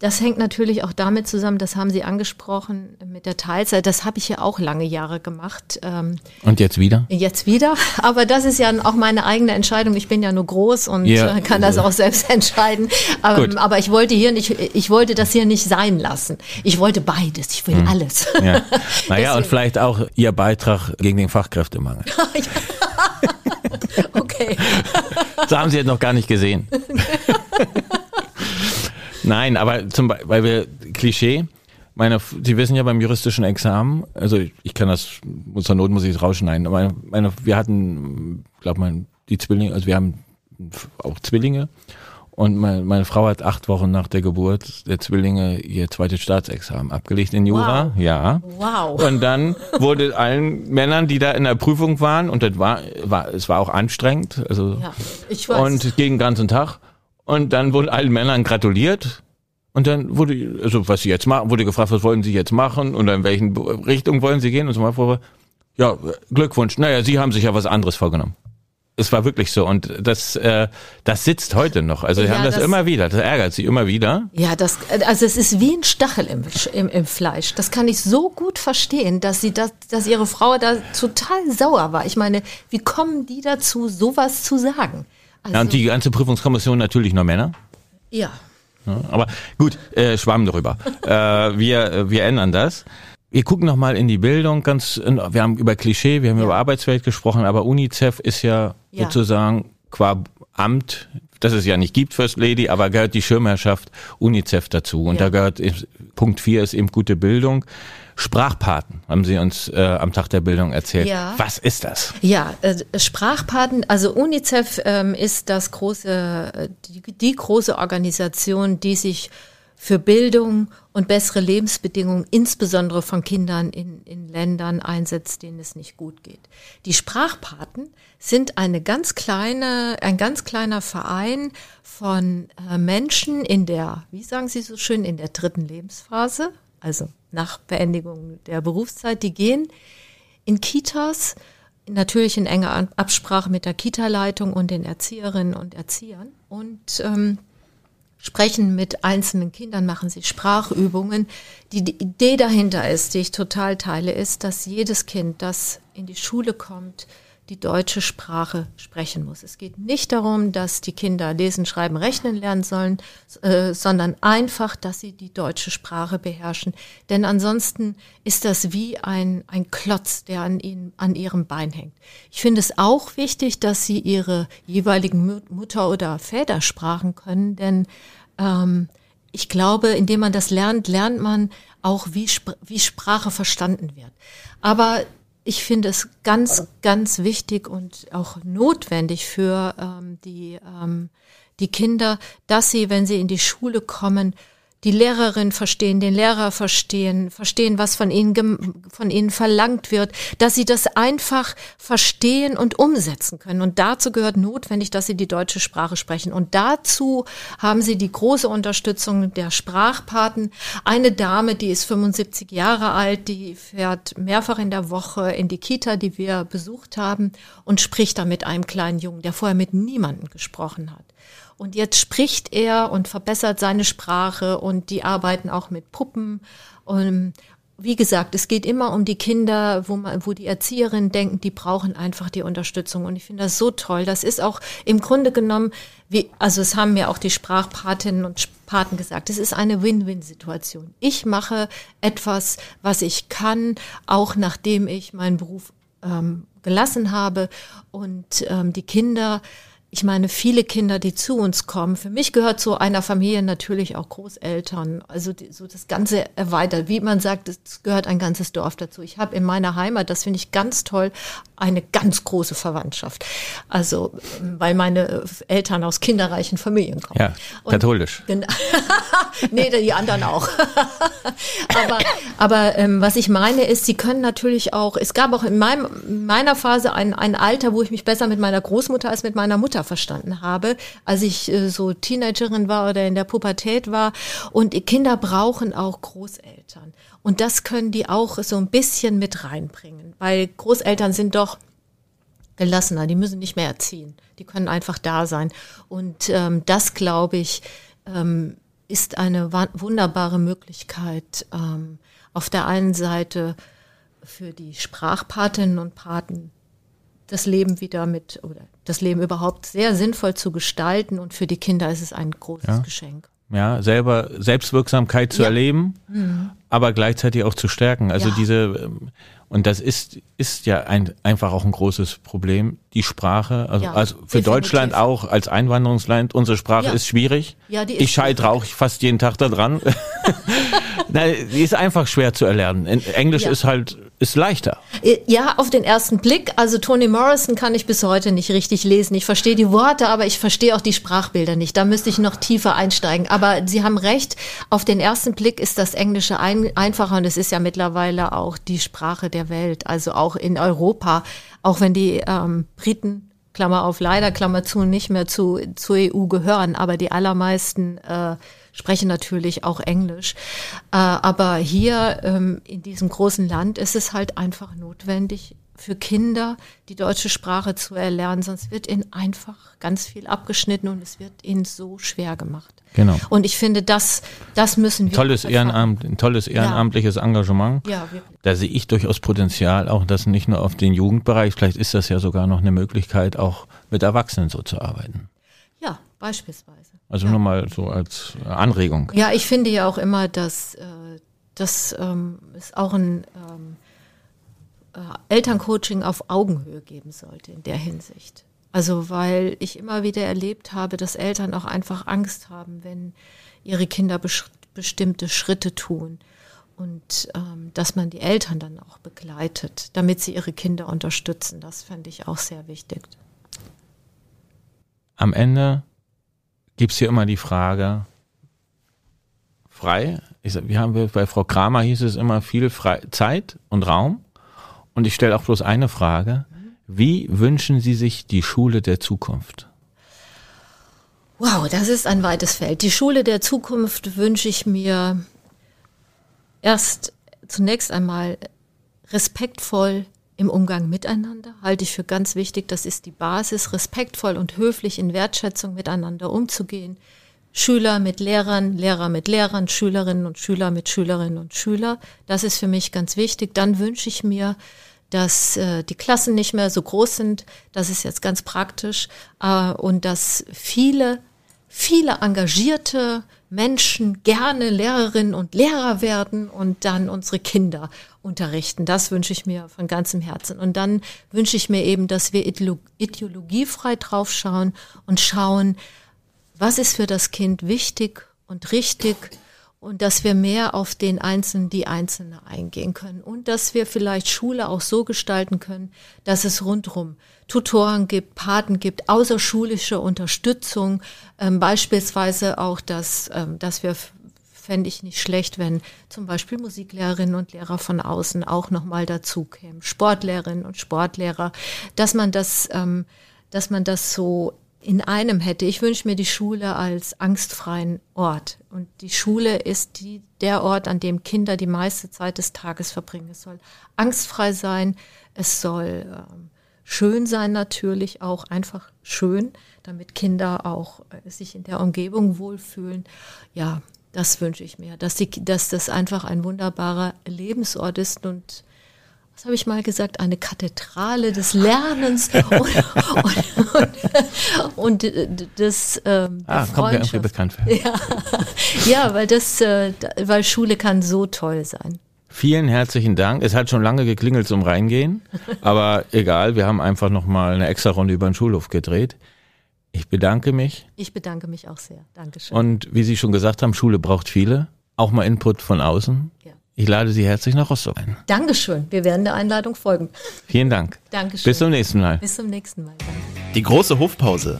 das hängt natürlich auch damit zusammen, das haben Sie angesprochen mit der Teilzeit. Das habe ich ja auch lange Jahre gemacht. Ähm, und jetzt wieder? Jetzt wieder. Aber das ist ja auch meine eigene Entscheidung. Ich bin ja nur groß und ja. kann das auch selbst entscheiden. Ähm, aber ich wollte hier nicht, ich wollte das hier nicht sein lassen. Ich wollte beides. Ich will hm. alles. Ja. Naja, und vielleicht auch Ihr Beitrag gegen den Fachkräftemangel. okay. Das haben Sie jetzt noch gar nicht gesehen. Nein, aber zum Beispiel, weil wir Klischee, meine, Sie wissen ja beim juristischen Examen, also ich kann das, zur Not muss ich es rausschneiden, aber meine, wir hatten, glaube mal, die Zwillinge, also wir haben auch Zwillinge und meine, meine, Frau hat acht Wochen nach der Geburt der Zwillinge ihr zweites Staatsexamen abgelegt in Jura. Wow. Ja. Wow. Und dann wurde allen Männern, die da in der Prüfung waren, und das war, war es war auch anstrengend, also ja, ich weiß. und gegen den ganzen Tag. Und dann wurden allen Männern gratuliert. Und dann wurde, also was sie jetzt machen, wurde gefragt, was wollen sie jetzt machen und in welchen Richtung wollen sie gehen und so weiter. Ja, Glückwunsch. Naja, sie haben sich ja was anderes vorgenommen. Es war wirklich so und das, äh, das sitzt heute noch. Also sie ja, haben das, das, immer wieder. Das ärgert sie immer wieder. Ja, das, also es ist wie ein Stachel im, im, im Fleisch. Das kann ich so gut verstehen, dass sie das, dass ihre Frau da total sauer war. Ich meine, wie kommen die dazu, sowas zu sagen? Also, ja, und die ganze Prüfungskommission natürlich nur Männer? Ja. ja aber gut, äh, schwamm darüber. äh, wir, wir ändern das. Wir gucken noch mal in die Bildung. Ganz, wir haben über Klischee, wir haben ja. über Arbeitswelt gesprochen, aber UNICEF ist ja, ja, sozusagen qua Amt, das es ja nicht gibt, First Lady, aber gehört die Schirmherrschaft UNICEF dazu. Und ja. da gehört Punkt 4 ist eben gute Bildung. Sprachpaten haben Sie uns äh, am Tag der Bildung erzählt. Ja. Was ist das? Ja, äh, Sprachpaten, also UNICEF ähm, ist das große, die, die große Organisation, die sich für Bildung und bessere Lebensbedingungen, insbesondere von Kindern in, in Ländern einsetzt, denen es nicht gut geht. Die Sprachpaten sind eine ganz kleine, ein ganz kleiner Verein von äh, Menschen in der, wie sagen Sie so schön, in der dritten Lebensphase, also nach Beendigung der Berufszeit, die gehen in Kitas, natürlich in enger Absprache mit der Kita-Leitung und den Erzieherinnen und Erziehern und ähm, sprechen mit einzelnen Kindern, machen sie Sprachübungen. Die, die Idee dahinter ist, die ich total teile, ist, dass jedes Kind, das in die Schule kommt, die deutsche Sprache sprechen muss. Es geht nicht darum, dass die Kinder lesen, schreiben, rechnen lernen sollen, äh, sondern einfach, dass sie die deutsche Sprache beherrschen. Denn ansonsten ist das wie ein, ein Klotz, der an ihnen, an ihrem Bein hängt. Ich finde es auch wichtig, dass sie ihre jeweiligen Mutter- oder Vätersprachen können, denn ähm, ich glaube, indem man das lernt, lernt man auch, wie, wie Sprache verstanden wird. Aber ich finde es ganz, ganz wichtig und auch notwendig für ähm, die, ähm, die Kinder, dass sie, wenn sie in die Schule kommen, die Lehrerin verstehen, den Lehrer verstehen, verstehen, was von ihnen, von ihnen verlangt wird, dass sie das einfach verstehen und umsetzen können. Und dazu gehört notwendig, dass sie die deutsche Sprache sprechen. Und dazu haben sie die große Unterstützung der Sprachpaten. Eine Dame, die ist 75 Jahre alt, die fährt mehrfach in der Woche in die Kita, die wir besucht haben, und spricht da mit einem kleinen Jungen, der vorher mit niemandem gesprochen hat. Und jetzt spricht er und verbessert seine Sprache und die arbeiten auch mit Puppen. Und wie gesagt, es geht immer um die Kinder, wo man, wo die Erzieherinnen denken, die brauchen einfach die Unterstützung. Und ich finde das so toll. Das ist auch im Grunde genommen, wie, also es haben mir auch die Sprachpatinnen und Paten gesagt, es ist eine Win-Win-Situation. Ich mache etwas, was ich kann, auch nachdem ich meinen Beruf ähm, gelassen habe. Und ähm, die Kinder ich meine, viele Kinder, die zu uns kommen, für mich gehört zu einer Familie natürlich auch Großeltern, also die, so das Ganze erweitert. Wie man sagt, es gehört ein ganzes Dorf dazu. Ich habe in meiner Heimat, das finde ich ganz toll, eine ganz große Verwandtschaft. Also, weil meine Eltern aus kinderreichen Familien kommen. Ja, katholisch. Und, nee, die anderen auch. aber aber ähm, was ich meine ist, sie können natürlich auch, es gab auch in, meinem, in meiner Phase ein, ein Alter, wo ich mich besser mit meiner Großmutter als mit meiner Mutter Mutter verstanden habe, als ich äh, so Teenagerin war oder in der Pubertät war. Und Kinder brauchen auch Großeltern. Und das können die auch so ein bisschen mit reinbringen, weil Großeltern sind doch gelassener, die müssen nicht mehr erziehen, die können einfach da sein. Und ähm, das, glaube ich, ähm, ist eine wunderbare Möglichkeit, ähm, auf der einen Seite für die Sprachpatinnen und Paten das Leben wieder mit oder das Leben überhaupt sehr sinnvoll zu gestalten und für die Kinder ist es ein großes ja. Geschenk. Ja, selber Selbstwirksamkeit zu ja. erleben, mhm. aber gleichzeitig auch zu stärken. Also ja. diese ähm, und das ist ist ja ein, einfach auch ein großes Problem. Die Sprache, also, also für definitiv. Deutschland auch als Einwanderungsland, unsere Sprache ist schwierig. Ja, die ist ich scheitere auch fast jeden Tag da dran. Nein, die ist einfach schwer zu erlernen. Englisch ist halt ist leichter. Ja, auf den ersten Blick. Also Toni Morrison kann ich bis heute nicht richtig lesen. Ich verstehe die Worte, aber ich verstehe auch die Sprachbilder nicht. Da müsste ich noch tiefer einsteigen. Aber Sie haben recht. Auf den ersten Blick ist das Englische ein, einfacher und es ist ja mittlerweile auch die Sprache der Welt. Also auch in Europa. Auch wenn die ähm, Briten Klammer auf leider, Klammer zu, nicht mehr zu, zur EU gehören, aber die allermeisten äh, sprechen natürlich auch Englisch. Äh, aber hier ähm, in diesem großen Land ist es halt einfach notwendig, für Kinder die deutsche Sprache zu erlernen, sonst wird ihnen einfach ganz viel abgeschnitten und es wird ihnen so schwer gemacht. Genau. Und ich finde, das, das müssen wir. Tolles Ehrenamt, ein tolles ehrenamtliches ja. Engagement. Ja, wirklich. Da sehe ich durchaus Potenzial, auch das nicht nur auf den Jugendbereich, vielleicht ist das ja sogar noch eine Möglichkeit, auch mit Erwachsenen so zu arbeiten. Ja, beispielsweise. Also ja. nur mal so als Anregung. Ja, ich finde ja auch immer, dass äh, das ähm, ist auch ein ähm, äh, Elterncoaching auf Augenhöhe geben sollte in der Hinsicht. Also weil ich immer wieder erlebt habe, dass Eltern auch einfach Angst haben, wenn ihre Kinder bestimmte Schritte tun und ähm, dass man die Eltern dann auch begleitet, damit sie ihre Kinder unterstützen. Das fände ich auch sehr wichtig. Am Ende gibt es hier immer die Frage, frei, ich sag, wir haben bei Frau Kramer hieß es immer viel frei, Zeit und Raum. Und ich stelle auch bloß eine Frage. Wie wünschen Sie sich die Schule der Zukunft? Wow, das ist ein weites Feld. Die Schule der Zukunft wünsche ich mir erst zunächst einmal respektvoll im Umgang miteinander, halte ich für ganz wichtig. Das ist die Basis, respektvoll und höflich in Wertschätzung miteinander umzugehen, Schüler mit Lehrern, Lehrer mit Lehrern, Schülerinnen und Schüler mit Schülerinnen und Schüler. Das ist für mich ganz wichtig. Dann wünsche ich mir, dass äh, die Klassen nicht mehr so groß sind. Das ist jetzt ganz praktisch. Äh, und dass viele, viele engagierte Menschen gerne Lehrerinnen und Lehrer werden und dann unsere Kinder unterrichten. Das wünsche ich mir von ganzem Herzen. Und dann wünsche ich mir eben, dass wir ideologiefrei draufschauen und schauen, was ist für das Kind wichtig und richtig und dass wir mehr auf den Einzelnen, die Einzelne eingehen können und dass wir vielleicht Schule auch so gestalten können, dass es rundrum Tutoren gibt, Paten gibt, außerschulische Unterstützung, ähm, beispielsweise auch, dass, ähm, dass wir fände ich nicht schlecht, wenn zum Beispiel Musiklehrerinnen und Lehrer von außen auch nochmal dazu kämen, Sportlehrerinnen und Sportlehrer, dass man das, ähm, dass man das so in einem hätte. Ich wünsche mir die Schule als angstfreien Ort. Und die Schule ist die, der Ort, an dem Kinder die meiste Zeit des Tages verbringen. Es soll angstfrei sein, es soll ähm, schön sein natürlich, auch einfach schön, damit Kinder auch äh, sich in der Umgebung wohlfühlen. Ja, das wünsche ich mir, dass, die, dass das einfach ein wunderbarer Lebensort ist und was habe ich mal gesagt, eine Kathedrale des Lernens und, und, und, und des ähm, Ah, kommt mir irgendwie bekannt vor. Ja, ja weil, das, äh, weil Schule kann so toll sein. Vielen herzlichen Dank. Es hat schon lange geklingelt zum Reingehen, aber egal, wir haben einfach nochmal eine extra Runde über den Schulhof gedreht. Ich bedanke mich. Ich bedanke mich auch sehr. Dankeschön. Und wie Sie schon gesagt haben, Schule braucht viele. Auch mal Input von außen. Ja. Ich lade Sie herzlich nach Rostock ein. Dankeschön. Wir werden der Einladung folgen. Vielen Dank. Dankeschön. Bis zum nächsten Mal. Bis zum nächsten Mal. Danke. Die große Hofpause.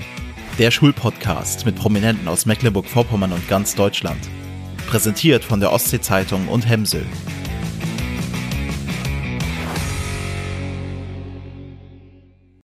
Der Schulpodcast mit Prominenten aus Mecklenburg-Vorpommern und ganz Deutschland. Präsentiert von der Ostsee-Zeitung und Hemsel.